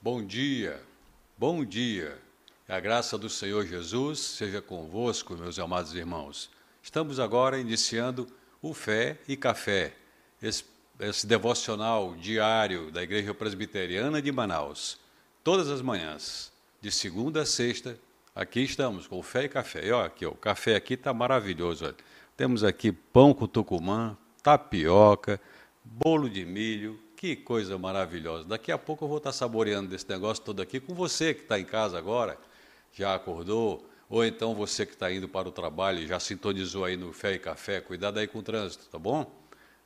Bom dia, bom dia. A graça do Senhor Jesus seja convosco, meus amados irmãos. Estamos agora iniciando o Fé e Café, esse, esse devocional diário da Igreja Presbiteriana de Manaus. Todas as manhãs, de segunda a sexta, aqui estamos com Fé e Café. E olha aqui, ó, o café aqui está maravilhoso. Olha. Temos aqui pão com tucumã, tapioca, bolo de milho, que coisa maravilhosa. Daqui a pouco eu vou estar saboreando desse negócio todo aqui com você que está em casa agora, já acordou, ou então você que está indo para o trabalho, já sintonizou aí no Fé e Café, cuidado aí com o trânsito, tá bom?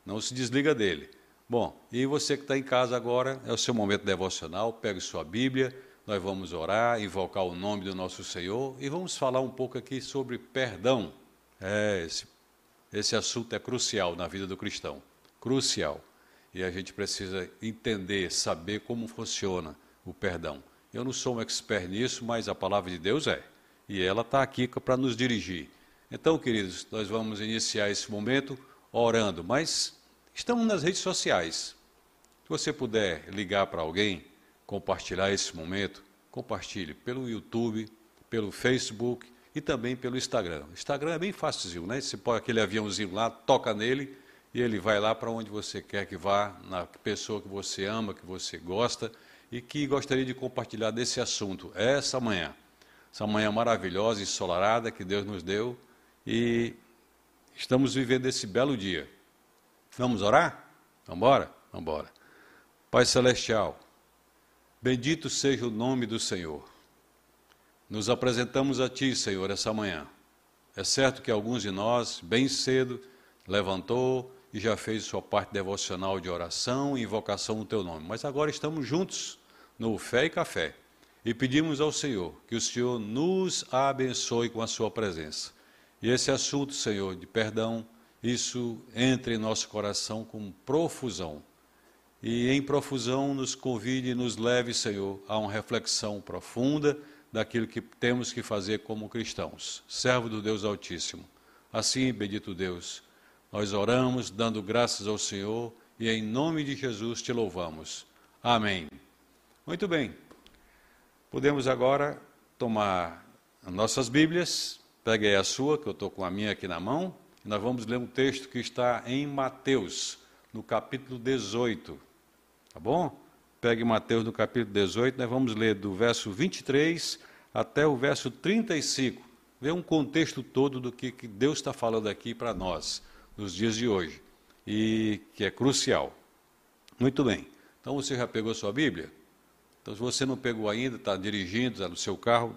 Não se desliga dele. Bom, e você que está em casa agora, é o seu momento devocional, pegue sua Bíblia, nós vamos orar, invocar o nome do nosso Senhor e vamos falar um pouco aqui sobre perdão. É, esse, esse assunto é crucial na vida do cristão, crucial e a gente precisa entender, saber como funciona o perdão. Eu não sou um expert nisso, mas a palavra de Deus é, e ela está aqui para nos dirigir. Então, queridos, nós vamos iniciar esse momento orando, mas estamos nas redes sociais. Se você puder ligar para alguém, compartilhar esse momento, compartilhe pelo YouTube, pelo Facebook e também pelo Instagram. Instagram é bem fácil, né? Você põe aquele aviãozinho lá, toca nele e ele vai lá para onde você quer que vá, na pessoa que você ama, que você gosta e que gostaria de compartilhar desse assunto essa manhã. Essa manhã maravilhosa, ensolarada que Deus nos deu e estamos vivendo esse belo dia. Vamos orar? Vamos embora? Vamos embora. Pai Celestial, bendito seja o nome do Senhor. Nos apresentamos a Ti, Senhor, essa manhã. É certo que alguns de nós, bem cedo, levantou, e já fez sua parte devocional de oração e invocação no teu nome. Mas agora estamos juntos no Fé e Café e pedimos ao Senhor que o Senhor nos abençoe com a sua presença. E esse assunto, Senhor, de perdão, isso entre em nosso coração com profusão. E em profusão nos convide e nos leve, Senhor, a uma reflexão profunda daquilo que temos que fazer como cristãos, servo do Deus Altíssimo. Assim, bendito Deus, nós oramos dando graças ao Senhor e em nome de Jesus te louvamos. Amém. Muito bem. Podemos agora tomar nossas Bíblias. Pegue aí a sua, que eu estou com a minha aqui na mão. E nós vamos ler um texto que está em Mateus, no capítulo 18. Tá bom? Pegue Mateus no capítulo 18, nós vamos ler do verso 23 até o verso 35. Ver um contexto todo do que Deus está falando aqui para nós nos dias de hoje e que é crucial. Muito bem. Então você já pegou sua Bíblia? Então se você não pegou ainda, está dirigindo, está no seu carro,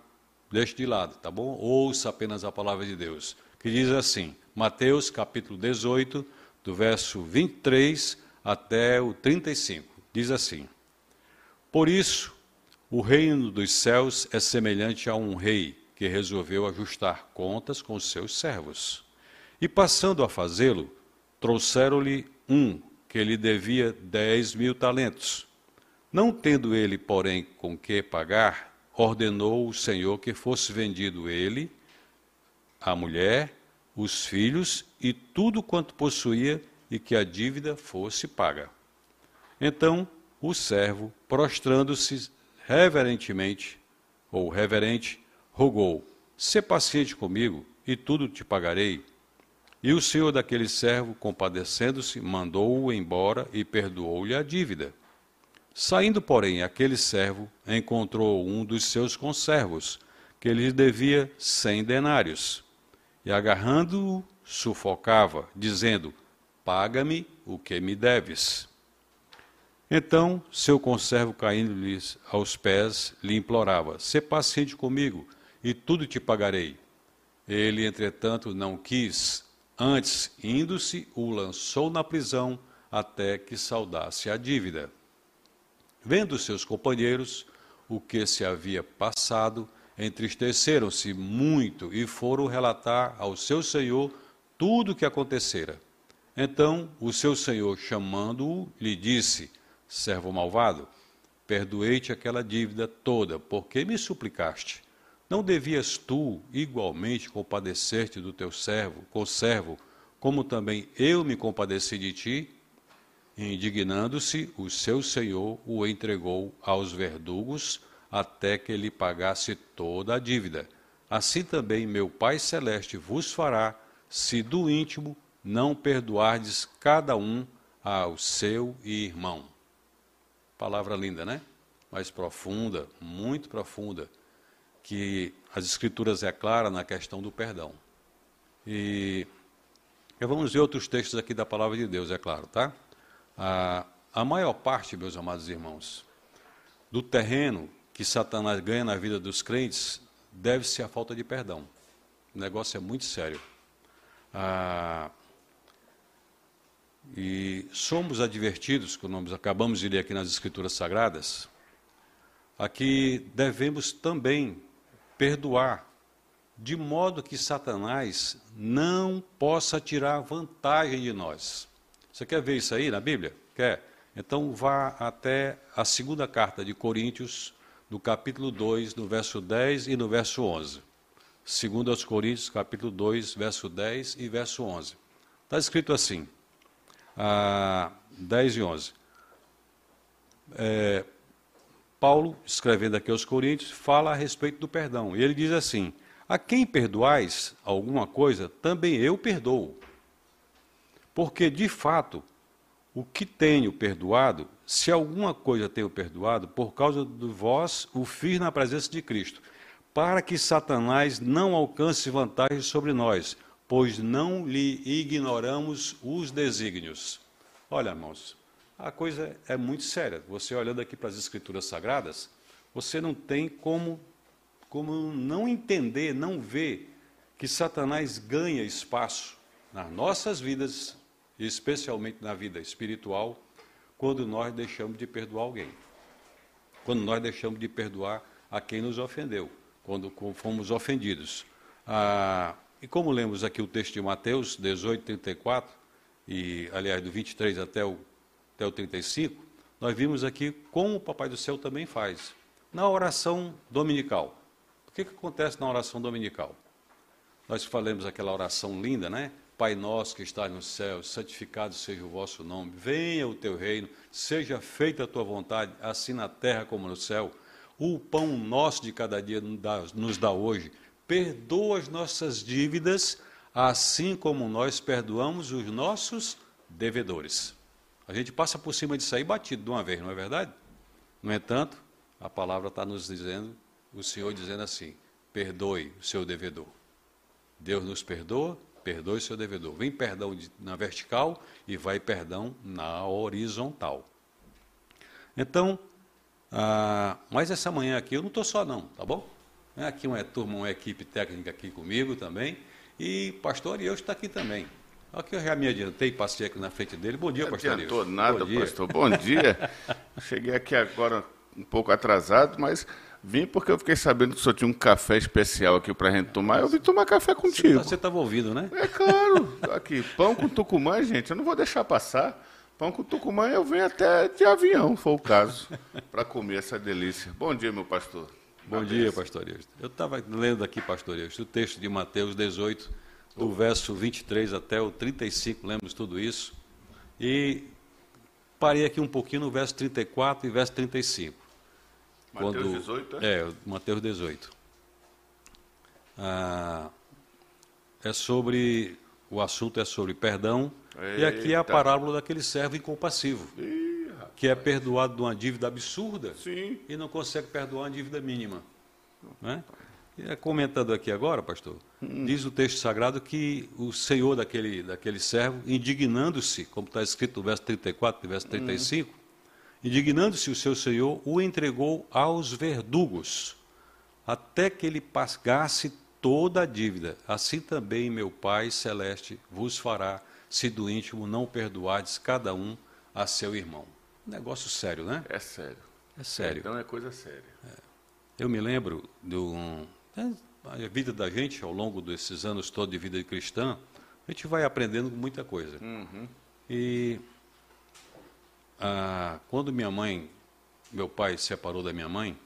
deixe de lado, tá bom? Ouça apenas a palavra de Deus, que diz assim, Mateus capítulo 18, do verso 23 até o 35. Diz assim: Por isso, o reino dos céus é semelhante a um rei que resolveu ajustar contas com seus servos. E passando a fazê-lo, trouxeram-lhe um que lhe devia dez mil talentos. Não tendo ele, porém, com que pagar, ordenou o Senhor que fosse vendido ele, a mulher, os filhos e tudo quanto possuía, e que a dívida fosse paga. Então o servo, prostrando-se reverentemente, ou reverente, rogou: Sê paciente comigo, e tudo te pagarei. E o senhor daquele servo, compadecendo-se, mandou-o embora e perdoou-lhe a dívida. Saindo, porém, aquele servo encontrou um dos seus conservos, que lhe devia cem denários, e agarrando-o, sufocava, dizendo: Paga-me o que me deves. Então, seu conservo, caindo-lhes aos pés, lhe implorava: Sê paciente comigo, e tudo te pagarei. Ele, entretanto, não quis, Antes, indo-se, o lançou na prisão até que saudasse a dívida. Vendo seus companheiros o que se havia passado, entristeceram-se muito e foram relatar ao seu senhor tudo o que acontecera. Então o seu senhor, chamando-o, lhe disse: Servo malvado, perdoei-te aquela dívida toda, porque me suplicaste. Não devias tu igualmente compadecer-te do teu servo, conservo, como também eu me compadeci de ti? Indignando-se, o seu senhor o entregou aos verdugos até que ele pagasse toda a dívida. Assim também meu Pai Celeste vos fará, se do íntimo não perdoardes cada um ao seu irmão. Palavra linda, né? Mas profunda, muito profunda, que as Escrituras é clara na questão do perdão. E vamos ver outros textos aqui da palavra de Deus, é claro, tá? A, a maior parte, meus amados irmãos, do terreno que Satanás ganha na vida dos crentes deve-se à falta de perdão. O negócio é muito sério. Ah, e somos advertidos, como nós acabamos de ler aqui nas Escrituras Sagradas, a que devemos também perdoar, de modo que Satanás não possa tirar vantagem de nós. Você quer ver isso aí na Bíblia? Quer? Então vá até a segunda carta de Coríntios, no capítulo 2, no verso 10 e no verso 11. Segundo aos Coríntios, capítulo 2, verso 10 e verso 11. Está escrito assim, ah, 10 e 11. É, Paulo, escrevendo aqui aos Coríntios, fala a respeito do perdão. E ele diz assim: A quem perdoais alguma coisa, também eu perdoo. Porque, de fato, o que tenho perdoado, se alguma coisa tenho perdoado, por causa de vós o fiz na presença de Cristo, para que Satanás não alcance vantagem sobre nós, pois não lhe ignoramos os desígnios. Olha, irmãos, a coisa é muito séria. Você olhando aqui para as Escrituras Sagradas, você não tem como, como não entender, não ver que Satanás ganha espaço nas nossas vidas, especialmente na vida espiritual, quando nós deixamos de perdoar alguém. Quando nós deixamos de perdoar a quem nos ofendeu, quando fomos ofendidos. Ah, e como lemos aqui o texto de Mateus 18, 34, e aliás do 23 até o, até o 35, nós vimos aqui como o Papai do Céu também faz. Na oração dominical. O que, que acontece na oração dominical? Nós falamos aquela oração linda, né? Pai nosso que estás no céu, santificado seja o vosso nome, venha o teu reino, seja feita a tua vontade, assim na terra como no céu. O pão nosso de cada dia nos dá hoje. Perdoa as nossas dívidas, assim como nós perdoamos os nossos devedores. A gente passa por cima disso aí batido de uma vez, não é verdade? No entanto, a palavra está nos dizendo, o Senhor dizendo assim: perdoe o seu devedor. Deus nos perdoa, perdoe seu devedor. Vem perdão na vertical e vai perdão na horizontal. Então, ah, mas essa manhã aqui eu não estou só não, tá bom? É aqui uma turma, uma equipe técnica aqui comigo também. E pastor e eu está aqui também. Aqui eu já me adiantei, passei aqui na frente dele. Bom dia, pastor. Não adiantou nada, Bom pastor. Bom dia. Cheguei aqui agora um pouco atrasado, mas Vim porque eu fiquei sabendo que o senhor tinha um café especial aqui para a gente tomar. Eu vim tomar café contigo. Você estava ouvindo, né? É claro. Aqui, pão com tucumã, gente, eu não vou deixar passar. Pão com tucumã eu venho até de avião, foi o caso, para comer essa delícia. Bom dia, meu pastor. Bom dia, pastor. Eu estava lendo aqui, pastor o texto de Mateus 18, do verso 23 até o 35, lemos tudo isso. E parei aqui um pouquinho no verso 34 e verso 35. Mateus quando, 18, é? É, Mateus 18. Ah, é sobre, o assunto é sobre perdão, Eita. e aqui é a parábola daquele servo incompassivo, Ih, que é perdoado de uma dívida absurda Sim. e não consegue perdoar uma dívida mínima. Né? É, comentando aqui agora, pastor, hum. diz o texto sagrado que o senhor daquele, daquele servo, indignando-se, como está escrito no verso 34 e verso 35, hum Indignando-se o seu senhor, o entregou aos verdugos, até que ele pagasse toda a dívida. Assim também meu Pai celeste vos fará, se do íntimo não perdoardes cada um a seu irmão. Negócio sério, né? É sério. É sério. Então é coisa séria. É. Eu me lembro de um, a vida da gente ao longo desses anos todos de vida cristã, a gente vai aprendendo muita coisa. Uhum. E ah, quando minha mãe, meu pai separou da minha mãe,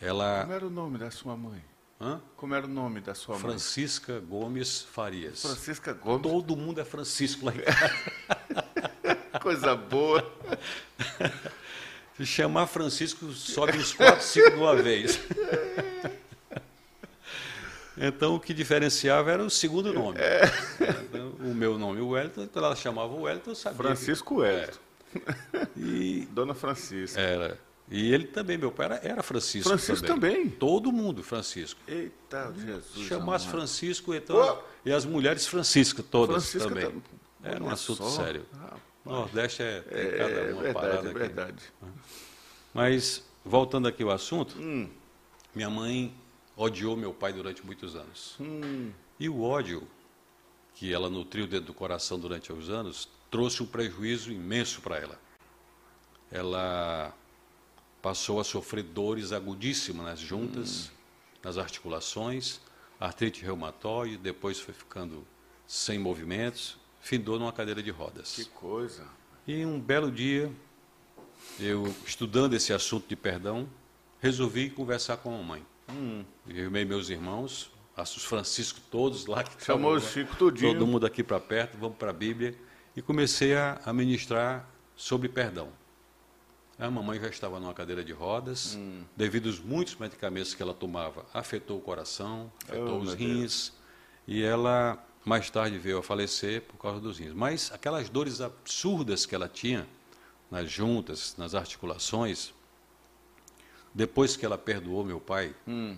ela. Como era o nome da sua mãe? Hã? Como era o nome da sua mãe? Francisca Gomes Farias. Francisca Gomes. Todo mundo é Francisco lá em casa. Coisa boa. Se chamar Francisco, sobe uns quatro, cinco de uma vez. Então, o que diferenciava era o segundo nome. É. Então, o meu nome, o Wellington, ela chamava o Wellington, eu sabia. Francisco que... Wellington. É. E... Dona Francisca. Era. E ele também, meu pai era, era Francisco. Francisco também. também. Todo mundo, Francisco. Eita, Jesus. Chamasse amado. Francisco, então. Oh. E as mulheres Francisca, todas Francisca também. Tá... Era um assunto só. sério. Ah, Nordeste é, é cada uma verdade, parada. É verdade. Mas, voltando aqui ao assunto, hum. minha mãe odiou meu pai durante muitos anos. Hum. E o ódio que ela nutriu dentro do coração durante os anos trouxe um prejuízo imenso para ela. Ela passou a sofrer dores agudíssimas nas juntas, hum. nas articulações, artrite reumatoide, depois foi ficando sem movimentos, findou numa cadeira de rodas. Que coisa! E um belo dia, eu estudando esse assunto de perdão, resolvi conversar com a mamãe. Hum. Eu meus irmãos, os Francisco todos lá que chamou o Chico tudinho. Todo mundo aqui para perto, vamos para a Bíblia e comecei a, a ministrar sobre perdão. A mamãe já estava numa cadeira de rodas, hum. devido aos muitos medicamentos que ela tomava, afetou o coração, afetou oh, os rins, e ela mais tarde veio a falecer por causa dos rins. Mas aquelas dores absurdas que ela tinha nas juntas, nas articulações, depois que ela perdoou meu pai, hum.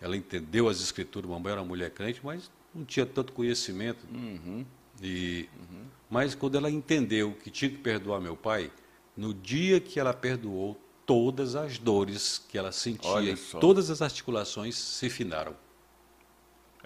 ela entendeu as escrituras, mamãe era uma mulher crente, mas não tinha tanto conhecimento. Uhum. E, uhum. Mas quando ela entendeu que tinha que perdoar meu pai, no dia que ela perdoou, todas as dores que ela sentia, todas as articulações se finaram.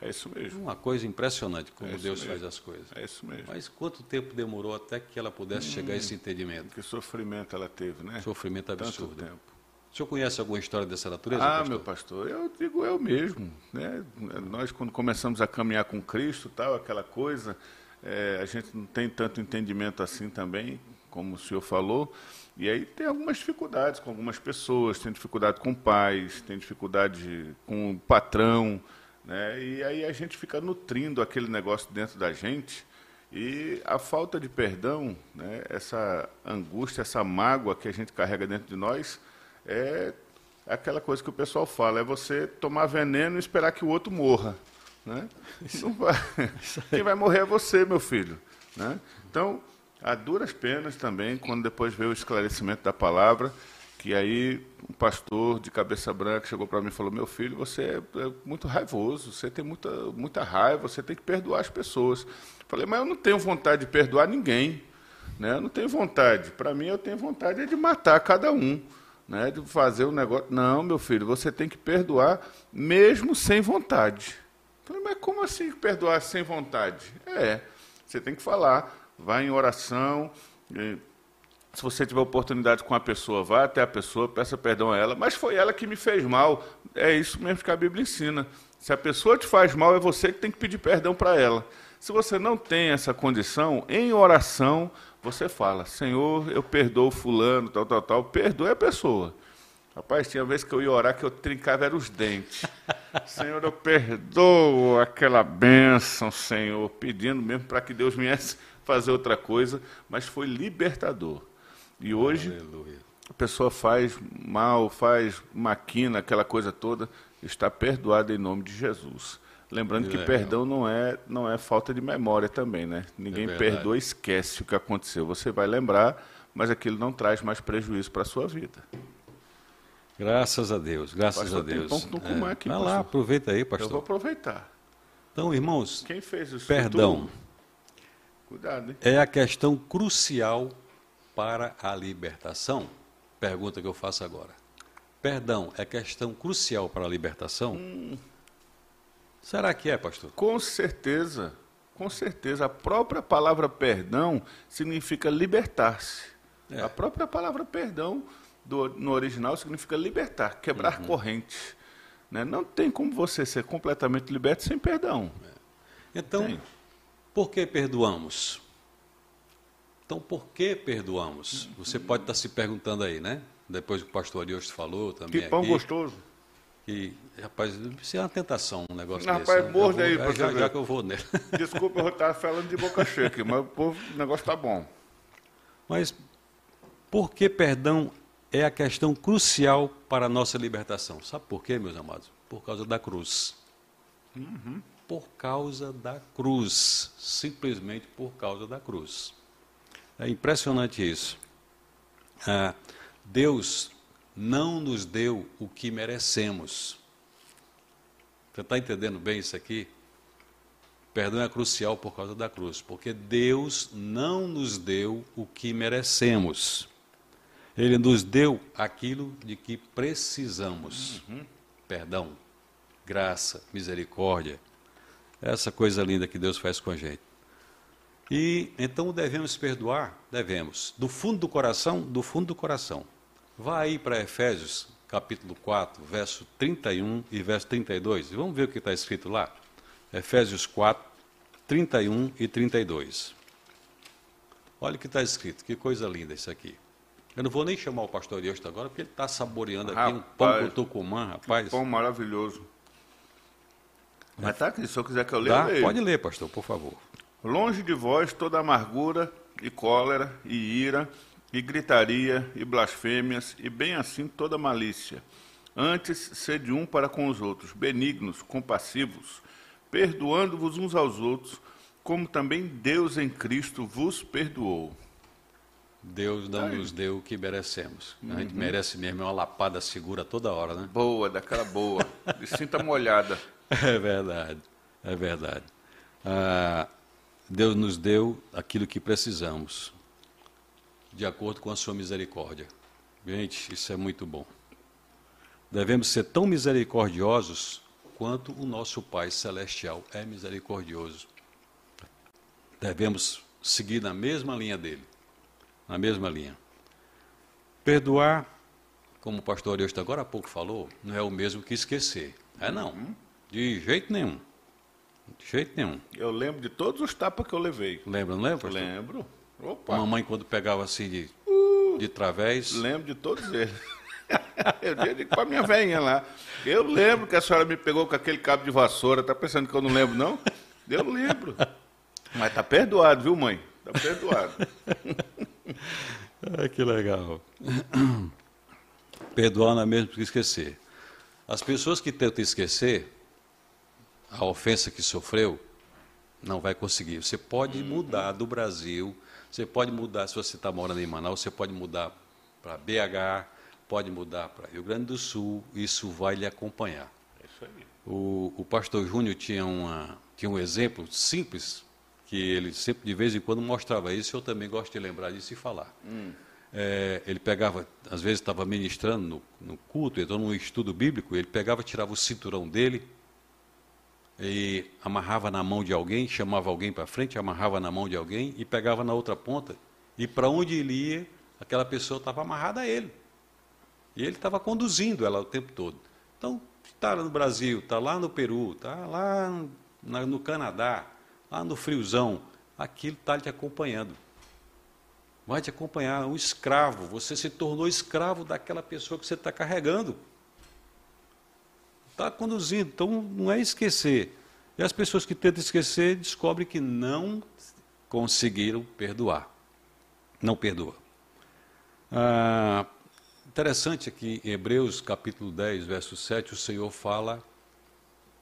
É isso mesmo. Uma coisa impressionante como é Deus mesmo. faz as coisas. É isso mesmo. Mas quanto tempo demorou até que ela pudesse hum, chegar a esse entendimento? Que sofrimento ela teve, né? Sofrimento absurdo. Tanto tempo. O senhor conhece alguma história dessa natureza? Ah, pastor? meu pastor, eu digo eu mesmo. Né? Nós, quando começamos a caminhar com Cristo, tal, aquela coisa, é, a gente não tem tanto entendimento assim também, como o senhor falou. E aí tem algumas dificuldades com algumas pessoas, tem dificuldade com pais, tem dificuldade com o patrão. Né? E aí a gente fica nutrindo aquele negócio dentro da gente. E a falta de perdão, né, essa angústia, essa mágoa que a gente carrega dentro de nós, é aquela coisa que o pessoal fala, é você tomar veneno e esperar que o outro morra. Né? Vai, quem vai morrer é você, meu filho. Né? Então, há duras penas também, quando depois veio o esclarecimento da palavra, que aí um pastor de cabeça branca chegou para mim e falou, meu filho, você é, é muito raivoso, você tem muita, muita raiva, você tem que perdoar as pessoas. Falei, mas eu não tenho vontade de perdoar ninguém. Né? Eu não tenho vontade. Para mim, eu tenho vontade de matar cada um né, de fazer o um negócio. Não, meu filho, você tem que perdoar mesmo sem vontade. Falei, mas como assim perdoar sem vontade? É, você tem que falar, vai em oração. Se você tiver oportunidade com a pessoa, vá até a pessoa, peça perdão a ela. Mas foi ela que me fez mal. É isso mesmo que a Bíblia ensina. Se a pessoa te faz mal, é você que tem que pedir perdão para ela. Se você não tem essa condição, em oração, você fala, Senhor, eu perdoo fulano, tal, tal, tal, perdoe a pessoa. Rapaz, tinha vez que eu ia orar que eu trincava era os dentes. Senhor, eu perdoo aquela bênção, Senhor, pedindo mesmo para que Deus viesse fazer outra coisa, mas foi libertador. E hoje Aleluia. a pessoa faz mal, faz maquina, aquela coisa toda, está perdoada em nome de Jesus. Lembrando que, perdão não é, não é falta de memória também, né? Ninguém é perdoa e esquece o que aconteceu. Você vai lembrar, mas aquilo não traz mais prejuízo para a sua vida. Graças a Deus, graças pastor, a Deus. Tem pão é. aqui, Vai lá, aproveita aí, pastor. Eu vou aproveitar. Então, irmãos, quem fez isso? Perdão. Cuidado, hein? É a questão crucial para a libertação. Pergunta que eu faço agora. Perdão é questão crucial para a libertação? Hum. Será que é, pastor? Com certeza, com certeza. A própria palavra perdão significa libertar-se. É. A própria palavra perdão do, no original significa libertar, quebrar uhum. correntes. Né? Não tem como você ser completamente liberto sem perdão. É. Então, tem. por que perdoamos? Então, por que perdoamos? Você pode estar se perguntando aí, né? Depois que o pastor Ariosto falou também. Que pão aqui. gostoso. Que, rapaz, isso é uma tentação, um negócio não, desse. Rapaz, né? morde aí, vou, já, já, que eu vou nele. Desculpa eu estar falando de boca cheia aqui, mas o negócio está bom. Mas por que perdão é a questão crucial para a nossa libertação? Sabe por quê, meus amados? Por causa da cruz. Uhum. Por causa da cruz. Simplesmente por causa da cruz. É impressionante isso. Ah, Deus não nos deu o que merecemos. Você está entendendo bem isso aqui? Perdão é crucial por causa da cruz, porque Deus não nos deu o que merecemos. Ele nos deu aquilo de que precisamos. Uhum. Perdão, graça, misericórdia. Essa coisa linda que Deus faz com a gente. E então devemos perdoar? Devemos. Do fundo do coração? Do fundo do coração. Vá aí para Efésios, capítulo 4, verso 31 e verso 32. E vamos ver o que está escrito lá. Efésios 4, 31 e 32. Olha o que está escrito, que coisa linda isso aqui. Eu não vou nem chamar o pastor Eusto agora, porque ele está saboreando aqui rapaz, um pão com tucumã, rapaz. pão maravilhoso. Mas tá aqui, se eu quiser que eu leia, eu Pode ler, pastor, por favor. Longe de vós toda amargura e cólera e ira e gritaria e blasfêmias e bem assim toda malícia. Antes, sede um para com os outros, benignos, compassivos, perdoando-vos uns aos outros, como também Deus em Cristo vos perdoou. Deus não Ai. nos deu o que merecemos. Uhum. A gente uhum. merece mesmo uma lapada segura toda hora, né? Boa, daquela boa. De cinta molhada. É verdade, é verdade. Ah, Deus nos deu aquilo que precisamos, de acordo com a sua misericórdia. Gente, isso é muito bom. Devemos ser tão misericordiosos quanto o nosso Pai Celestial é misericordioso. Devemos seguir na mesma linha dele, na mesma linha. Perdoar, como o pastor Ariosto agora há pouco falou, não é o mesmo que esquecer. É não, de jeito nenhum. De jeito nenhum. Eu lembro de todos os tapas que eu levei. Lembra, não lembra? Lembro. Opa. Mamãe quando pegava assim de, uh, de través. Lembro de todos eles. eu digo com a minha velhinha lá. Eu lembro que a senhora me pegou com aquele cabo de vassoura. Tá pensando que eu não lembro, não? Eu lembro. Mas tá perdoado, viu, mãe? Tá perdoado. ah, que legal. Perdoar não é mesmo que esquecer. As pessoas que tentam esquecer a ofensa que sofreu, não vai conseguir. Você pode mudar do Brasil, você pode mudar, se você está morando em Manaus, você pode mudar para BH, pode mudar para Rio Grande do Sul, isso vai lhe acompanhar. É isso aí. O, o pastor Júnior tinha, uma, tinha um exemplo simples, que ele sempre de vez em quando mostrava isso, eu também gosto de lembrar disso e falar. Hum. É, ele pegava, às vezes estava ministrando no, no culto, então num estudo bíblico, ele pegava, tirava o cinturão dele, e amarrava na mão de alguém, chamava alguém para frente, amarrava na mão de alguém e pegava na outra ponta. E para onde ele ia, aquela pessoa estava amarrada a ele. E ele estava conduzindo ela o tempo todo. Então, está no Brasil, está lá no Peru, está lá no, no Canadá, lá no friozão, aquilo está te acompanhando. Vai te acompanhar, um escravo. Você se tornou escravo daquela pessoa que você está carregando. Está conduzindo, então não é esquecer. E as pessoas que tentam esquecer descobrem que não conseguiram perdoar. Não perdoa. Ah, Interessante aqui em Hebreus capítulo 10, verso 7, o Senhor fala,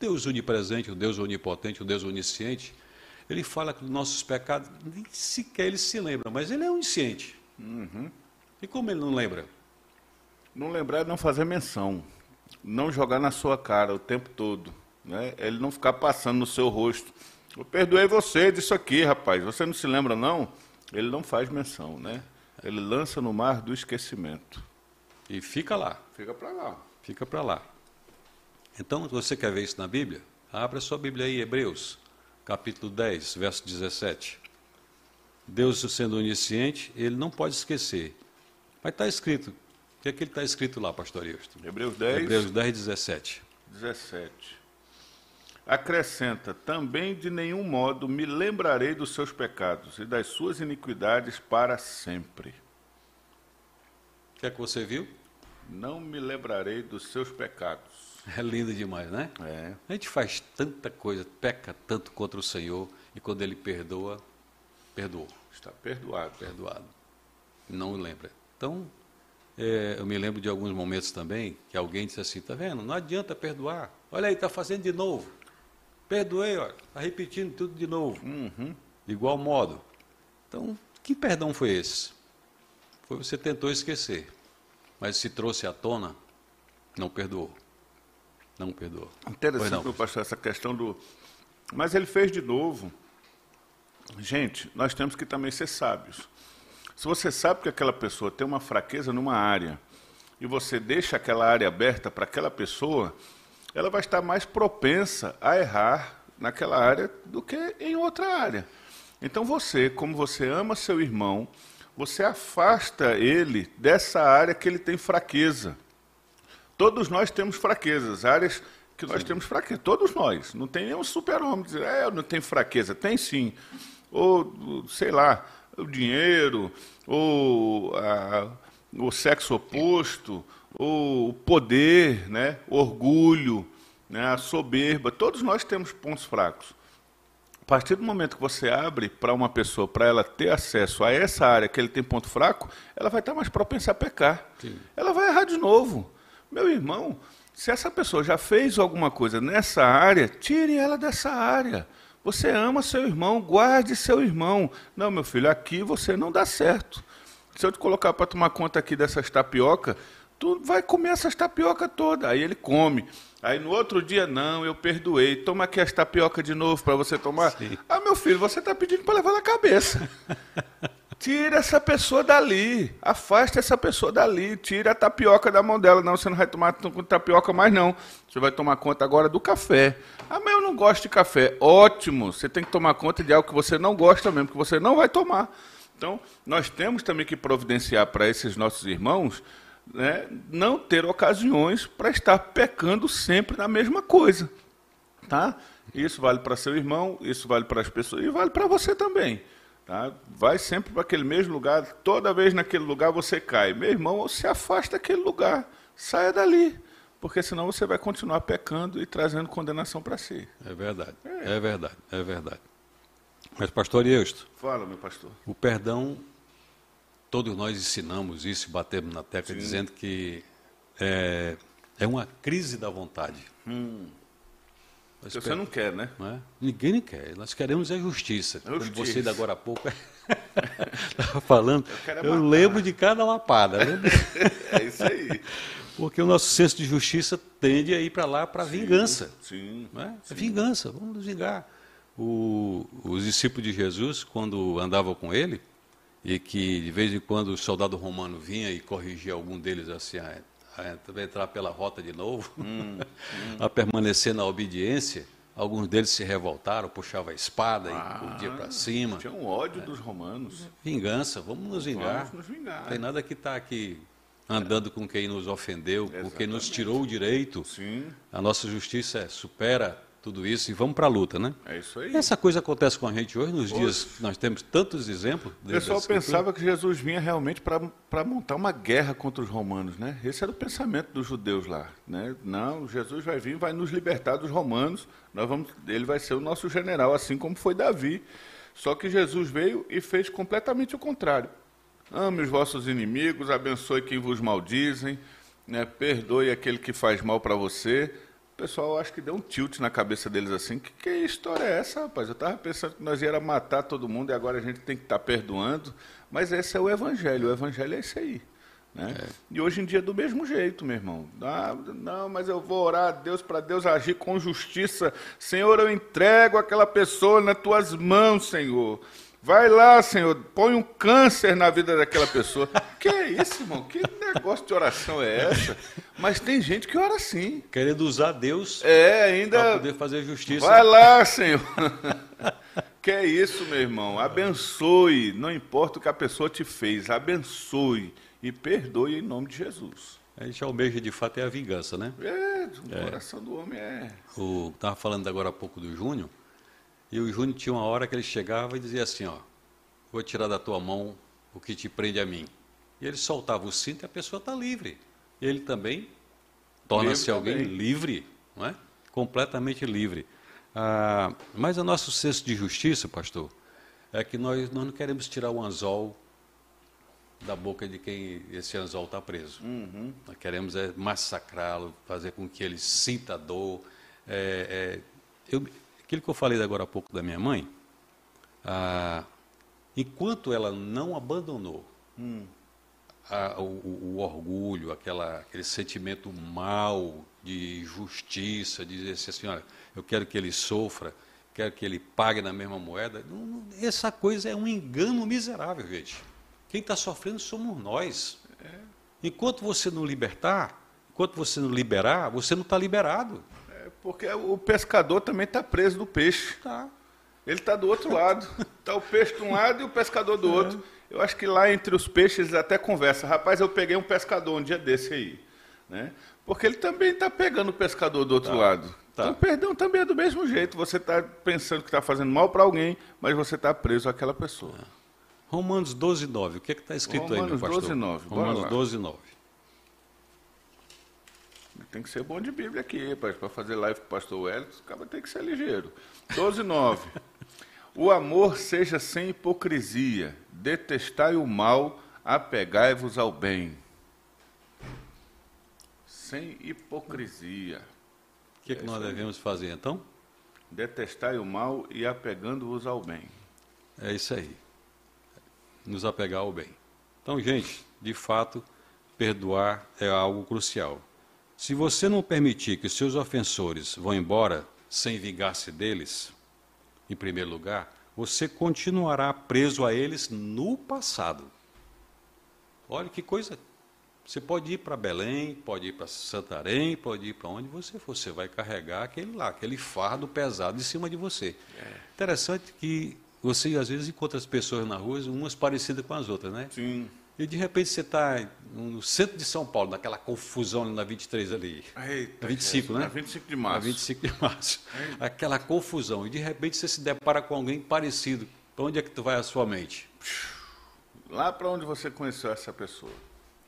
Deus onipresente, o Deus onipotente, o Deus onisciente, ele fala que os nossos pecados, nem sequer ele se lembra, mas ele é onisciente. Uhum. E como ele não lembra? Não lembrar é não fazer menção, não jogar na sua cara o tempo todo, né? ele não ficar passando no seu rosto. Eu perdoei você disso aqui, rapaz, você não se lembra não? Ele não faz menção, né? Ele lança no mar do esquecimento. E fica lá. Fica para lá. Fica para lá. Então, você quer ver isso na Bíblia, abra sua Bíblia aí, Hebreus, capítulo 10, verso 17. Deus sendo onisciente, ele não pode esquecer. Mas está escrito. O que é que ele está escrito lá, pastor Houston? Hebreus 10. Hebreus 10, 17. 17. Acrescenta: Também de nenhum modo me lembrarei dos seus pecados e das suas iniquidades para sempre. O que é que você viu? Não me lembrarei dos seus pecados. É lindo demais, né? É. A gente faz tanta coisa, peca tanto contra o Senhor, e quando Ele perdoa, perdoou. Está perdoado. Perdoado. não lembra. Então, é, eu me lembro de alguns momentos também que alguém disse assim, tá vendo? Não adianta perdoar. Olha aí, está fazendo de novo. Perdoei, olha, está repetindo tudo de novo. Uhum. De igual modo. Então, que perdão foi esse? Foi você tentou esquecer, mas se trouxe à tona, não perdoou. Não perdoou. Interessante, não. meu pastor, essa questão do. Mas ele fez de novo. Gente, nós temos que também ser sábios. Se você sabe que aquela pessoa tem uma fraqueza numa área e você deixa aquela área aberta para aquela pessoa, ela vai estar mais propensa a errar naquela área do que em outra área. Então você, como você ama seu irmão, você afasta ele dessa área que ele tem fraqueza. Todos nós temos fraquezas, áreas que nós sim. temos fraqueza. Todos nós. Não tem nenhum super-homem dizer, é, eu não tenho fraqueza. Tem sim. Ou, sei lá, o dinheiro, ou a, o sexo oposto, ou o poder, né? o orgulho, né? a soberba. Todos nós temos pontos fracos. A partir do momento que você abre para uma pessoa, para ela ter acesso a essa área que ele tem ponto fraco, ela vai estar mais propensa a pecar. Sim. Ela vai errar de novo. Meu irmão, se essa pessoa já fez alguma coisa nessa área, tire ela dessa área. Você ama seu irmão, guarde seu irmão. Não, meu filho, aqui você não dá certo. Se eu te colocar para tomar conta aqui dessas tapioca, tu vai comer essas tapioca toda. Aí ele come. Aí no outro dia, não, eu perdoei. Toma aqui as tapioca de novo para você tomar. Sim. Ah, meu filho, você está pedindo para levar na cabeça. Tira essa pessoa dali. Afasta essa pessoa dali. Tira a tapioca da mão dela. Não, você não vai tomar tapioca mais, não. Você vai tomar conta agora do café. Ah, mas eu não gosto de café. Ótimo. Você tem que tomar conta de algo que você não gosta mesmo, que você não vai tomar. Então, nós temos também que providenciar para esses nossos irmãos né, não ter ocasiões para estar pecando sempre na mesma coisa. Tá? Isso vale para seu irmão, isso vale para as pessoas e vale para você também. Tá? Vai sempre para aquele mesmo lugar, toda vez naquele lugar você cai. Meu irmão, se afasta daquele lugar, saia dali, porque senão você vai continuar pecando e trazendo condenação para si. É verdade, é. é. verdade, é verdade. Mas, pastor Eusto. Fala, meu pastor. O perdão, todos nós ensinamos isso, batemos na tecla, Sim. dizendo que é, é uma crise da vontade. Hum. Mas você não quer, né? Não é? Ninguém não quer. Nós queremos a justiça. É justiça. Como você da agora há pouco estava falando. Eu, é eu lembro de cada lapada. é isso aí. Porque o nosso senso de justiça tende a ir para lá para vingança. Sim. Não é? sim. Vingança, vamos nos vingar. O, os discípulos de Jesus, quando andavam com ele, e que de vez em quando o soldado romano vinha e corrigia algum deles assim, ah, a entrar pela rota de novo, hum, hum. a permanecer na obediência. Alguns deles se revoltaram, puxavam a espada ah, e corria para cima. Tinha um ódio é. dos romanos. Vingança, vamos nos vingar. Vamos nos vingar. Tem nada que está aqui andando com quem nos ofendeu, Exatamente. com quem nos tirou o direito. Sim. A nossa justiça supera tudo isso e vamos para a luta, né? É isso aí. Essa coisa acontece com a gente hoje, nos dias nós temos tantos exemplos. O pessoal pensava que Jesus vinha realmente para montar uma guerra contra os romanos, né? Esse era o pensamento dos judeus lá, né? Não, Jesus vai vir, vai nos libertar dos romanos, nós vamos, ele vai ser o nosso general, assim como foi Davi. Só que Jesus veio e fez completamente o contrário. Ame os vossos inimigos, abençoe quem vos maldizem, né? perdoe aquele que faz mal para você pessoal acho que deu um tilt na cabeça deles assim. Que, que história é essa, rapaz? Eu estava pensando que nós ia matar todo mundo e agora a gente tem que estar tá perdoando. Mas esse é o evangelho. O evangelho é esse aí. Né? É. E hoje em dia é do mesmo jeito, meu irmão. Ah, não, mas eu vou orar a Deus para Deus agir com justiça. Senhor, eu entrego aquela pessoa nas tuas mãos, Senhor. Vai lá, Senhor, põe um câncer na vida daquela pessoa. que é isso, irmão? Que negócio de oração é essa? Mas tem gente que ora assim. Querendo usar Deus é, ainda para poder fazer justiça. Vai lá, Senhor. que é isso, meu irmão? Abençoe, não importa o que a pessoa te fez, abençoe e perdoe em nome de Jesus. A gente almeja de fato é a vingança, né? É, o é. coração do homem é. Estava falando agora há pouco do Júnior. E o Júnior tinha uma hora que ele chegava e dizia assim, ó, vou tirar da tua mão o que te prende a mim. E ele soltava o cinto e a pessoa está livre. Ele também torna-se alguém também. livre, não é? completamente livre. Ah, mas o nosso senso de justiça, pastor, é que nós, nós não queremos tirar o anzol da boca de quem esse anzol está preso. Uhum. Nós queremos é massacrá-lo, fazer com que ele sinta dor. É, é, eu, aquilo que eu falei agora há pouco da minha mãe, ah, enquanto ela não abandonou Hum. a- o, o- orgulho, aquela, aquele sentimento mal de justiça, de dizer assim, olha, eu quero que ele sofra, quero que ele pague na mesma moeda. Não- não- essa coisa é um engano miserável, gente. Quem está sofrendo somos nós. Enquanto você não libertar, enquanto você não liberar, você não está liberado. É porque o pescador também está preso no peixe. Tá. Ele está do outro lado. Está o peixe de um lado e o pescador do outro. Eu acho que lá entre os peixes eles até conversam. Rapaz, eu peguei um pescador um dia desse aí. Né? Porque ele também está pegando o pescador do outro lado. tá. Então, perdão também é do mesmo jeito. Você está pensando que está fazendo mal para alguém, mas você está preso àquela pessoa. Romanos 12, 9. O que está escrito aí, meu Romanos pastor? 12, 9. Bora Romanos lá. 12, 9. Tem que ser bom de Bíblia aqui, para fazer live com o pastor Wellington, o cara tem que ser ligeiro. 12, 9. O amor seja sem hipocrisia, detestai o mal, apegai-vos ao bem. Sem hipocrisia. O que, que nós devemos fazer então? Detestai o mal e apegando-vos ao bem. É isso aí. Nos apegar ao bem. Então, gente, de fato, perdoar é algo crucial. Se você não permitir que os seus ofensores vão embora sem vingar-se deles, em primeiro lugar, você continuará preso a eles no passado. Olha que coisa. Você pode ir para Belém, pode ir para Santarém, pode ir para onde você for. Você vai carregar aquele lá, aquele fardo pesado em cima de você. Interessante que você às vezes encontra as pessoas na rua, umas parecidas com as outras, né? Sim. E de repente você está no centro de São Paulo, naquela confusão ali na 23 ali. Eita, 25, Jesus, né? na 25 de Na março. 25 de março. Aquela confusão. E de repente você se depara com alguém parecido. Para onde é que tu vai a sua mente? Lá para onde você conheceu essa pessoa?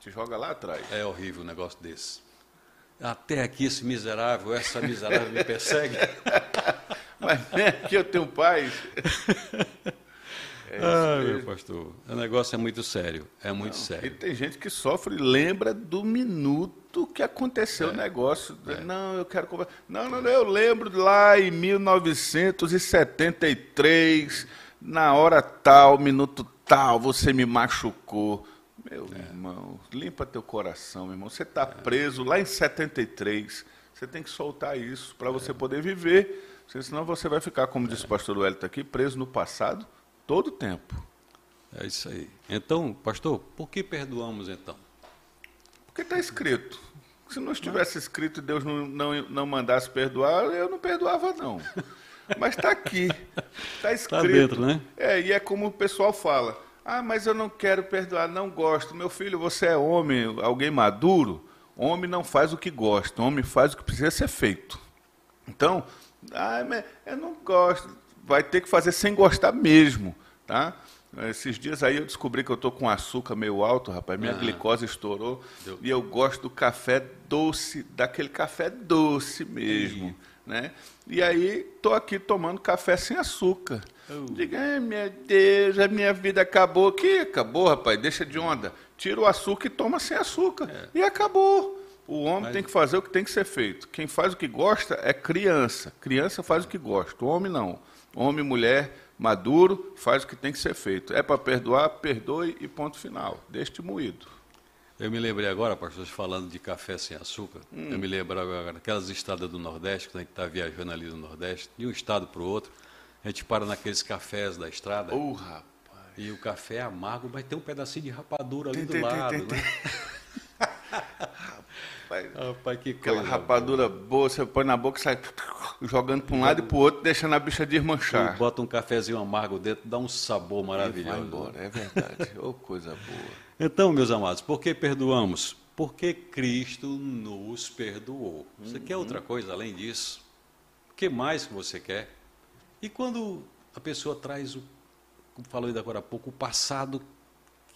Te joga lá atrás. É horrível um negócio desse. Até aqui esse miserável, essa miserável me persegue. Mas nem aqui eu tenho paz. É ah, mesmo. meu pastor, o negócio é muito sério. É muito E sério. tem gente que sofre e lembra do minuto que aconteceu É. o negócio. Não, eu quero conversar. Não, não, não, eu lembro lá em 1973, na hora tal, minuto tal, você me machucou. Meu É. irmão, limpa teu coração, meu irmão. Você está preso lá em 73. Você tem que soltar isso para É. você poder viver. Senão você vai ficar, como disse o pastor Wellington aqui, preso no passado todo o tempo. É isso aí. Então, pastor, por que perdoamos então? Porque está escrito. Se não estivesse escrito e Deus não, não, não mandasse perdoar, eu não perdoava, não. Mas está aqui. Está escrito. dentro, né? É, e é como o pessoal fala. Ah, mas eu não quero perdoar, não gosto. Meu filho, você é homem, alguém maduro. Homem não faz o que gosta, homem faz o que precisa ser feito. Então, ah, eu não gosto. Vai ter que fazer sem gostar mesmo, tá? Esses dias aí eu descobri que eu tô com açúcar meio alto, rapaz. Minha Ah. glicose estourou. Deu. E eu gosto do café doce, daquele café doce mesmo, né? E aí tô aqui tomando café sem açúcar. Oh. Diga, ai meu Deus, a minha vida acabou. Que acabou, rapaz? Deixa de onda. Tira o açúcar e toma sem açúcar. E acabou. O homem Mas- tem que fazer o que tem que ser feito. Quem faz o que gosta é criança. Criança faz o que gosta. O homem não. Homem e mulher maduro faz o que tem que ser feito. É para perdoar, perdoe e ponto final. Deixe moído. Eu me lembrei agora, pastor, falando de café sem açúcar. Hum. Eu me lembro agora daquelas estradas do Nordeste, quando a gente está viajando ali no Nordeste, de um estado para o outro, a gente para naqueles cafés da estrada Ô, rapaz. e o café é amargo, mas tem um pedacinho de rapadura ali Tem, do tem, tem, lado. tem, né? Vai- Rapaz, que Aquela coisa rapadura boa, você põe na boca e sai jogando para um lado e para o outro, deixando a bicha boa. desmanchar. Bota um cafezinho amargo dentro, dá um sabor E maravilhoso. vai embora, é verdade. Ô, coisa boa. Então, meus amados, por que perdoamos? Porque Cristo nos perdoou. Você quer outra coisa além disso? O que mais que você quer? E quando a pessoa traz o, como falou ainda agora há pouco, o passado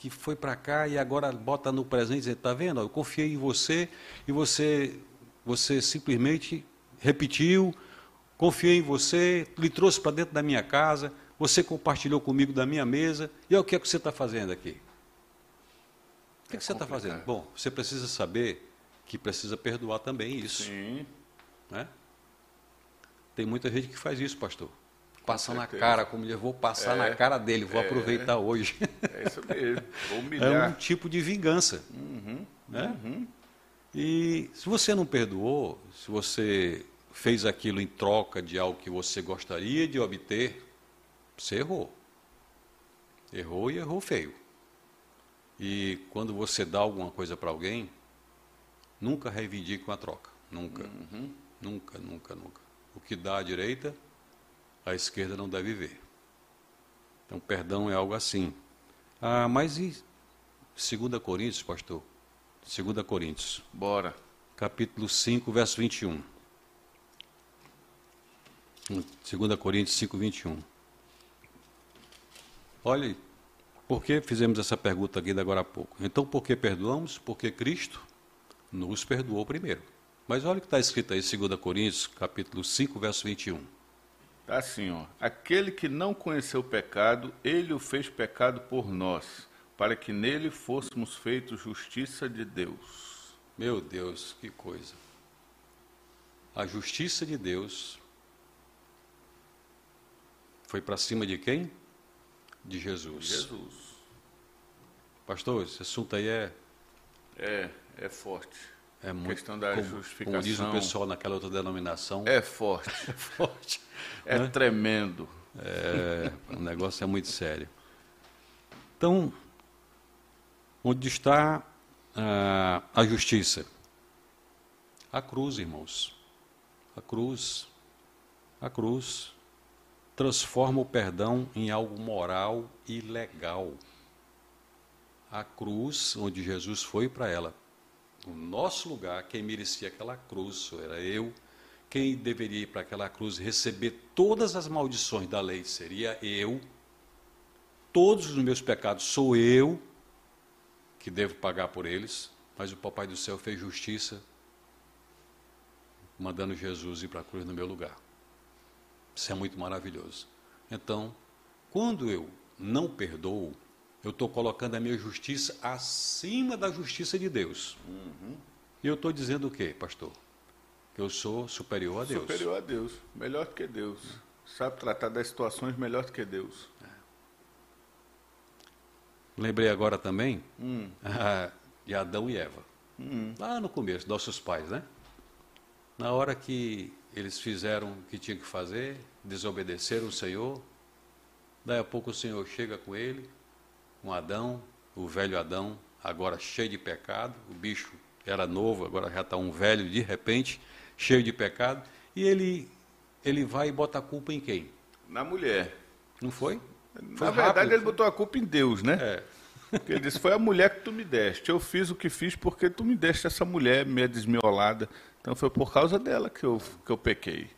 que foi para cá e agora bota no presente e diz, está vendo? Eu confiei em você e você, você simplesmente repetiu, confiei em você, lhe trouxe para dentro da minha casa, você compartilhou comigo da minha mesa, e olha o que é que você está fazendo aqui. O que, é que você está fazendo? Bom, você precisa saber que precisa perdoar também isso. Sim. Né? Tem muita gente que faz isso, pastor. Passa na cara, como eu vou passar é, na cara dele, vou é, aproveitar hoje. É isso mesmo, vou humilhar. É um tipo de vingança. Uhum, né? Uhum. E se você não perdoou, se você fez aquilo em troca de algo que você gostaria de obter, você errou. Errou e errou feio. E quando você dá alguma coisa para alguém, nunca reivindique uma troca. Nunca. Uhum. Nunca, nunca, nunca. O que dá à direita, a esquerda não deve ver. Então, perdão é algo assim. Ah, mas e 2 Coríntios, pastor? 2 Coríntios. Bora. Capítulo 5, verso 21. 2 Coríntios 5, 21. Olha, por que fizemos essa pergunta aqui agora há pouco? Então, por que perdoamos? Porque Cristo nos perdoou primeiro. Mas olha o que está escrito aí, 2 Coríntios, capítulo 5, verso 21. Assim, ó. Aquele que não conheceu o pecado, ele o fez pecado por nós, para que nele fôssemos feitos justiça de Deus. Meu Deus, que coisa. A justiça de Deus foi para cima de quem? De Jesus. Jesus. Pastor, esse assunto aí é. É, é forte. É muito, a questão da como, justificação. Como diz o pessoal naquela outra denominação. É forte. é forte. É né? tremendo. É, o negócio é muito sério. Então, onde está a, a justiça? A cruz, irmãos. A cruz. A cruz transforma o perdão em algo moral e legal. A cruz, onde Jesus foi para ela, no nosso lugar, quem merecia aquela cruz era eu. Quem deveria ir para aquela cruz receber todas as maldições da lei seria eu. Todos os meus pecados sou eu que devo pagar por eles, mas o Papai do céu fez justiça, mandando Jesus ir para a cruz no meu lugar. Isso é muito maravilhoso. Então, quando eu não perdoo, eu estou colocando a minha justiça acima da justiça de Deus. Uhum. E eu estou dizendo o quê, pastor? Que eu sou superior a Deus. Superior a Deus, melhor do que Deus. Sabe tratar das situações melhor do que Deus. É. Lembrei agora também hum. de Adão e Eva. Hum. Lá no começo, nossos pais, né? Na hora que eles fizeram o que tinham que fazer, desobedeceram o Senhor, daí a pouco o Senhor chega com ele, com Adão, o velho Adão, agora cheio de pecado, o bicho era novo, agora já está um velho de repente, cheio de pecado, e ele, ele vai e bota a culpa em quem? Na mulher. Não foi? foi Na verdade, rápido. ele botou a culpa em Deus, né? É. Porque ele disse: Foi a mulher que tu me deste. Eu fiz o que fiz porque tu me deste essa mulher meia desmiolada. Então foi por causa dela que eu, que eu pequei.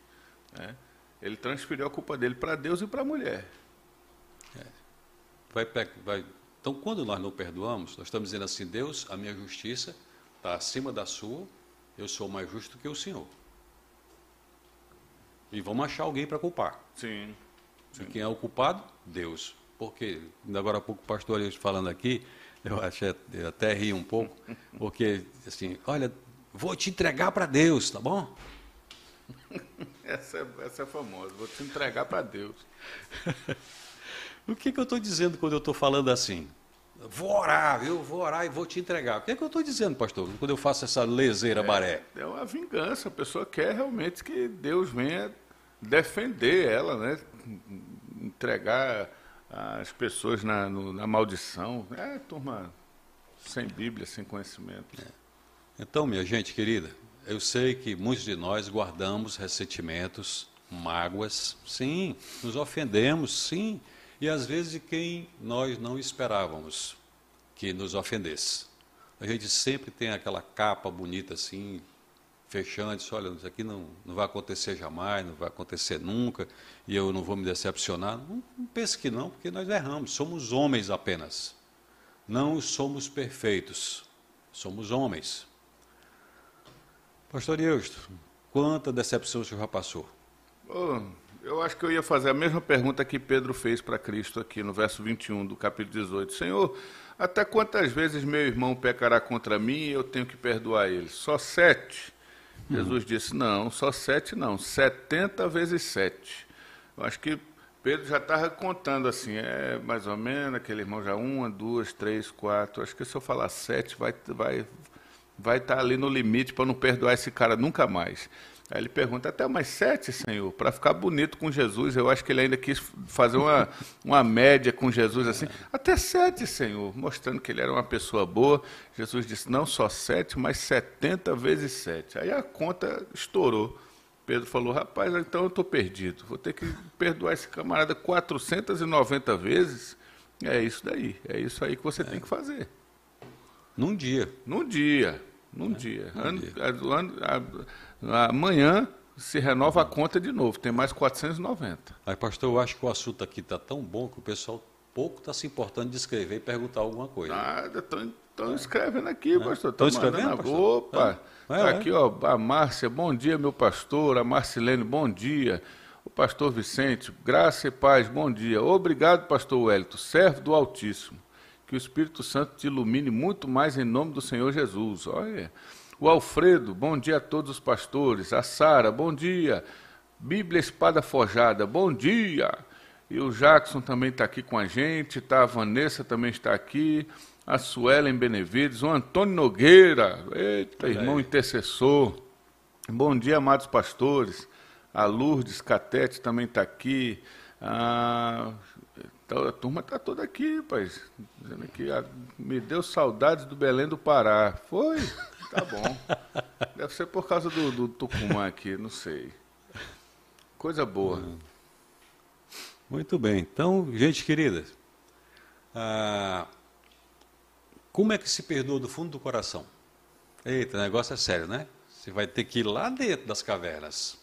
Né? Ele transferiu a culpa dele para Deus e para a mulher. É. Vai, vai então, quando nós não perdoamos, nós estamos dizendo assim: Deus, a minha justiça está acima da sua, eu sou mais justo que o Senhor. E vamos achar alguém para culpar. Sim, sim. E quem é o culpado? Deus. Porque, agora há pouco o pastor ali falando aqui, eu, achei, eu até ri um pouco, porque, assim, olha, vou te entregar para Deus, tá bom? Essa é, essa é famosa, vou te entregar para Deus. O que, que eu estou dizendo quando eu estou falando assim? Vou orar, eu vou orar e vou te entregar. O que, é que eu estou dizendo, pastor, quando eu faço essa leseira é, maré? É uma vingança. A pessoa quer realmente que Deus venha defender ela, né? entregar as pessoas na, no, na maldição. É, turma, sem Bíblia, sem conhecimento. É. Então, minha gente querida, eu sei que muitos de nós guardamos ressentimentos, mágoas, sim, nos ofendemos, sim e às vezes de quem nós não esperávamos que nos ofendesse. A gente sempre tem aquela capa bonita assim, fechando, diz, olha, isso aqui não, não vai acontecer jamais, não vai acontecer nunca, e eu não vou me decepcionar. Não, não pense que não, porque nós erramos, somos homens apenas. Não somos perfeitos, somos homens. Pastor Eusto, quanta decepção o senhor já passou? Oh, Eu acho que eu ia fazer a mesma pergunta que Pedro fez para Cristo aqui no verso 21 do capítulo 18. Senhor, até quantas vezes meu irmão pecará contra mim e eu tenho que perdoar ele? Só sete? Hum. Jesus disse, não, só sete não, setenta vezes sete. Eu acho que Pedro já estava contando assim, é mais ou menos, aquele irmão já uma, duas, três, quatro. Acho que se eu falar sete, vai vai vai estar tá ali no limite para não perdoar esse cara nunca mais. Aí ele pergunta, até mais sete, Senhor, para ficar bonito com Jesus. Eu acho que ele ainda quis fazer uma, uma média com Jesus assim. Até sete, Senhor, mostrando que ele era uma pessoa boa. Jesus disse, não só sete, mas setenta vezes sete. Aí a conta estourou. Pedro falou, rapaz, então eu estou perdido. Vou ter que perdoar esse camarada 490 vezes. É isso daí, é isso aí que você é. tem que fazer. Num dia. Num dia, num é. dia. Num ano, dia. Amanhã se renova a conta de novo, tem mais 490. Aí, pastor, eu acho que o assunto aqui está tão bom que o pessoal pouco está se importando de escrever e perguntar alguma coisa. Nada, estão é. escrevendo aqui, é. pastor. Estão escrevendo? Pastor? Opa! É. Tá aqui, ó, a Márcia, bom dia, meu pastor. A Marcilene, bom dia. O pastor Vicente, graça e paz, bom dia. Obrigado, pastor Wellington, servo do Altíssimo. Que o Espírito Santo te ilumine muito mais em nome do Senhor Jesus. Olha. O Alfredo, bom dia a todos os pastores. A Sara, bom dia. Bíblia Espada Forjada, bom dia. E o Jackson também está aqui com a gente, tá? A Vanessa também está aqui. A Suelen Benevides, o Antônio Nogueira, eita, irmão intercessor. Bom dia, amados pastores. A Lourdes Catete também está aqui. A, a turma está toda aqui, pai. Dizendo que a, me deu saudades do Belém do Pará. Foi? Tá bom. Deve ser por causa do, do Tucumã aqui, não sei. Coisa boa. Muito bem. Então, gente querida, ah, como é que se perdoa do fundo do coração? Eita, o negócio é sério, né? Você vai ter que ir lá dentro das cavernas.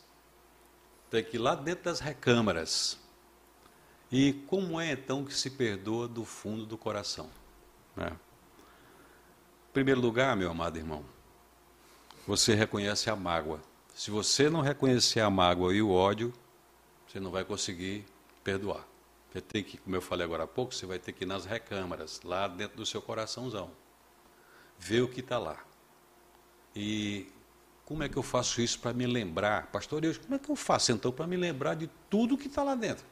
Tem que ir lá dentro das recâmaras. E como é então que se perdoa do fundo do coração? Né? Em primeiro lugar, meu amado irmão, você reconhece a mágoa. Se você não reconhecer a mágoa e o ódio, você não vai conseguir perdoar. Você tem que, como eu falei agora há pouco, você vai ter que ir nas recâmaras, lá dentro do seu coraçãozão, ver o que está lá. E como é que eu faço isso para me lembrar? Pastor Deus, como é que eu faço então para me lembrar de tudo que está lá dentro?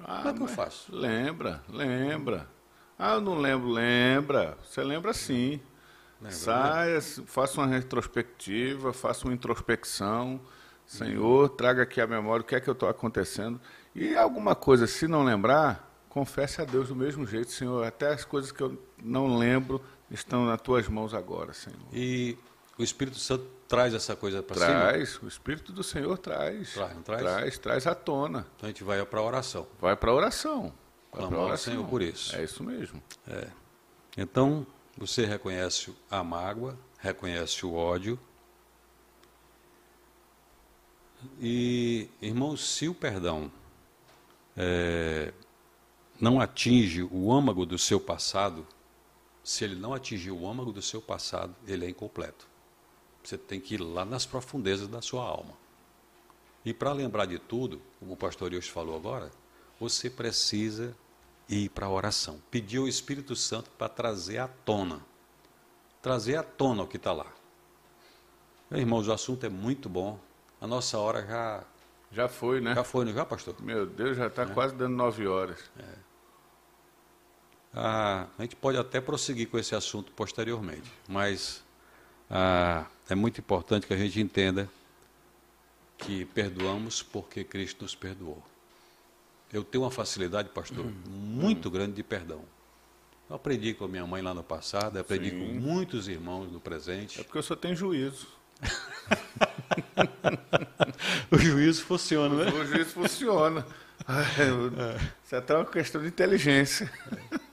Ah, como é que eu faço? Lembra, lembra. Ah, eu não lembro, lembra. Você lembra sim. Lembra, Saia, faça uma retrospectiva, faça uma introspecção. Senhor, traga aqui a memória o que é que eu estou acontecendo. E alguma coisa, se não lembrar, confesse a Deus do mesmo jeito, Senhor. Até as coisas que eu não lembro estão nas tuas mãos agora, Senhor. E o Espírito Santo traz essa coisa para cima? Traz, o Espírito do Senhor traz. Traz, não traz? Traz, traz à tona. Então a gente vai para a oração. Vai para a oração. Clamar ao Senhor por isso. É isso mesmo. É. Então, você reconhece a mágoa, reconhece o ódio. E, irmãos, se o perdão é, não atinge o âmago do seu passado, se ele não atingir o âmago do seu passado, ele é incompleto. Você tem que ir lá nas profundezas da sua alma. E para lembrar de tudo, como o pastor Deus falou agora, você precisa ir para a oração. Pedir ao Espírito Santo para trazer à tona. Trazer à tona o que está lá. Irmãos, o assunto é muito bom. A nossa hora já. Já foi, né? Já foi, não já, pastor? Meu Deus, já está é. quase dando nove horas. É. Ah, a gente pode até prosseguir com esse assunto posteriormente, mas ah, é muito importante que a gente entenda que perdoamos porque Cristo nos perdoou. Eu tenho uma facilidade, pastor, hum. muito grande de perdão. Eu aprendi com a minha mãe lá no passado, aprendi Sim. com muitos irmãos no presente. É porque eu só tenho juízo. o juízo funciona, né? O juízo funciona. Isso é até uma questão de inteligência.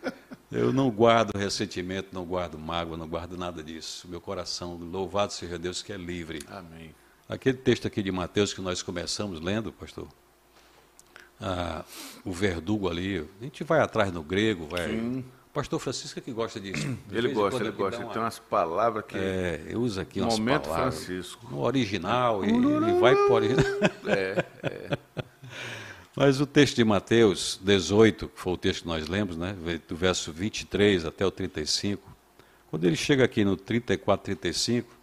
Eu não guardo ressentimento, não guardo mágoa, não guardo nada disso. Meu coração, louvado seja Deus, que é livre. Amém. Aquele texto aqui de Mateus que nós começamos lendo, pastor, ah, o verdugo ali. A gente vai atrás no grego, vai. Sim. O pastor Francisco é que gosta disso. ele gosta, ele gosta. Ele tem umas palavras que. É, usa aqui umas Momento palavras. Francisco. No original, e ele vai para o original. É, é. Mas o texto de Mateus 18, que foi o texto que nós lemos, né, do verso 23 até o 35, quando ele chega aqui no 34, 35,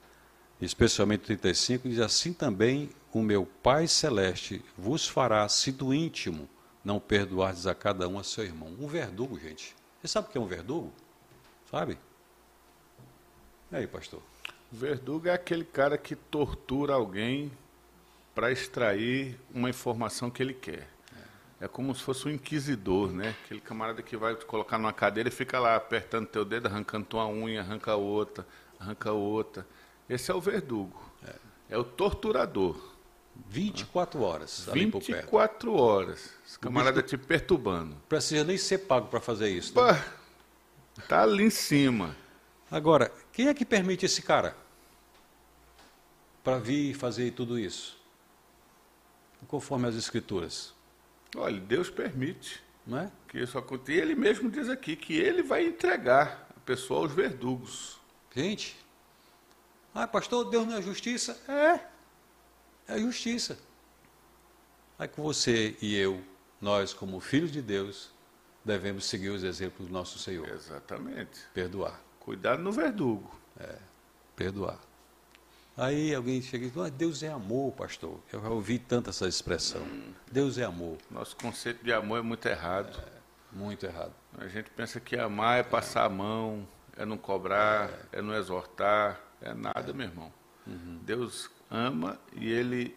especialmente 35, diz assim também o meu Pai Celeste vos fará, se do íntimo não perdoardes a cada um a seu irmão. Um verdugo, gente. Você sabe o que é um verdugo? Sabe? E aí, pastor? Verdugo é aquele cara que tortura alguém para extrair uma informação que ele quer. É como se fosse um inquisidor, né? Aquele camarada que vai te colocar numa cadeira e fica lá apertando teu dedo, arrancando tua unha, arranca outra, arranca outra. Esse é o verdugo. É, é o torturador. 24 horas. 24 horas. Esse camarada te perturbando. Precisa nem ser pago para fazer isso. Né? Pá, tá ali em cima. Agora, quem é que permite esse cara para vir e fazer tudo isso? Conforme as escrituras. Olha, Deus permite não é? que isso aconteça. E ele mesmo diz aqui que ele vai entregar a pessoa aos verdugos. Gente, ah, pastor, Deus não é justiça? É, é justiça. Aí que você e eu, nós como filhos de Deus, devemos seguir os exemplos do nosso Senhor. Exatamente. Perdoar. Cuidado no verdugo. É, perdoar. Aí alguém chega e diz, Deus é amor, pastor. Eu já ouvi tanto essa expressão. Hum. Deus é amor. Nosso conceito de amor é muito errado. É, muito errado. A gente pensa que amar é passar é. a mão, é não cobrar, é, é não exortar, é nada, é. meu irmão. Uhum. Deus ama e ele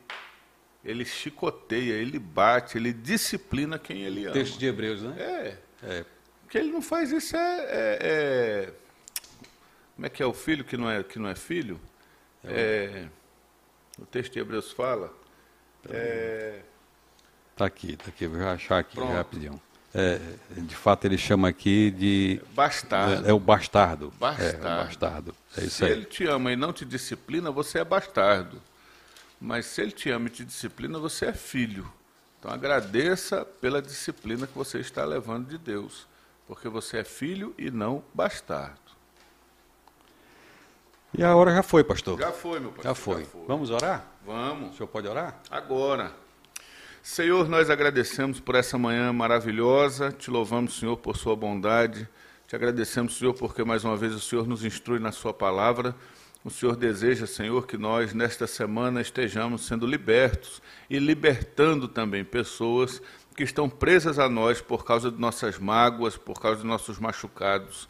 ele chicoteia, ele bate, ele disciplina quem ele ama. Texto de Hebreus, né? É. é. Que ele não faz isso é, é, é, Como é que é o filho que não é, que não é filho? É, o texto de Hebreus fala. Está é, aqui, está aqui, vou achar aqui Pronto. rapidinho. É, de fato, ele chama aqui de. Bastardo. É, é o bastardo. Bastardo. É, o bastardo. É isso se aí. ele te ama e não te disciplina, você é bastardo. Mas se ele te ama e te disciplina, você é filho. Então agradeça pela disciplina que você está levando de Deus. Porque você é filho e não bastardo. E a hora já foi, pastor. Já foi, meu pastor. Já foi. Já foi. Vamos orar? Vamos. O senhor pode orar? Agora. Senhor, nós agradecemos por essa manhã maravilhosa, te louvamos, Senhor, por sua bondade, te agradecemos, Senhor, porque mais uma vez o Senhor nos instrui na sua palavra. O Senhor deseja, Senhor, que nós nesta semana estejamos sendo libertos e libertando também pessoas que estão presas a nós por causa de nossas mágoas, por causa de nossos machucados.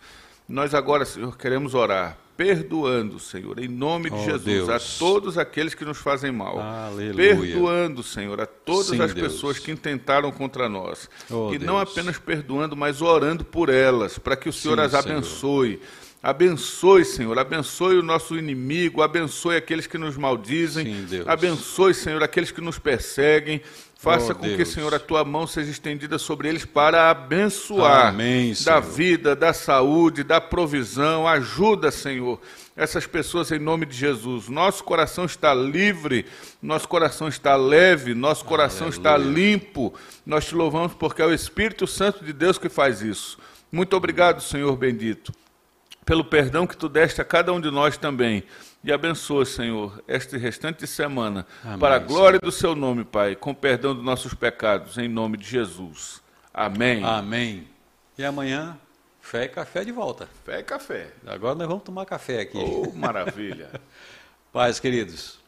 Nós agora, Senhor, queremos orar perdoando, Senhor, em nome de oh, Jesus, Deus. a todos aqueles que nos fazem mal. Aleluia. Perdoando, Senhor, a todas Sim, as Deus. pessoas que intentaram contra nós. Oh, e Deus. não apenas perdoando, mas orando por elas, para que o Senhor Sim, as abençoe. Senhor. Abençoe, Senhor, abençoe o nosso inimigo, abençoe aqueles que nos maldizem, Sim, abençoe, Senhor, aqueles que nos perseguem, Faça oh, com Deus. que, Senhor, a tua mão seja estendida sobre eles para abençoar Amém, da vida, da saúde, da provisão. Ajuda, Senhor, essas pessoas em nome de Jesus. Nosso coração está livre, nosso coração está leve, nosso coração Aleluia. está limpo. Nós te louvamos porque é o Espírito Santo de Deus que faz isso. Muito obrigado, Senhor bendito, pelo perdão que tu deste a cada um de nós também e abençoa, Senhor, esta restante semana, Amém, para a glória Senhor. do Seu nome, Pai, com perdão dos nossos pecados, em nome de Jesus. Amém. Amém. E amanhã, fé e café de volta. Fé e café. Agora nós vamos tomar café aqui. Oh, maravilha. Paz, queridos.